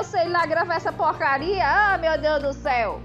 eu sei lá gravar essa porcaria. Ah, meu Deus do céu.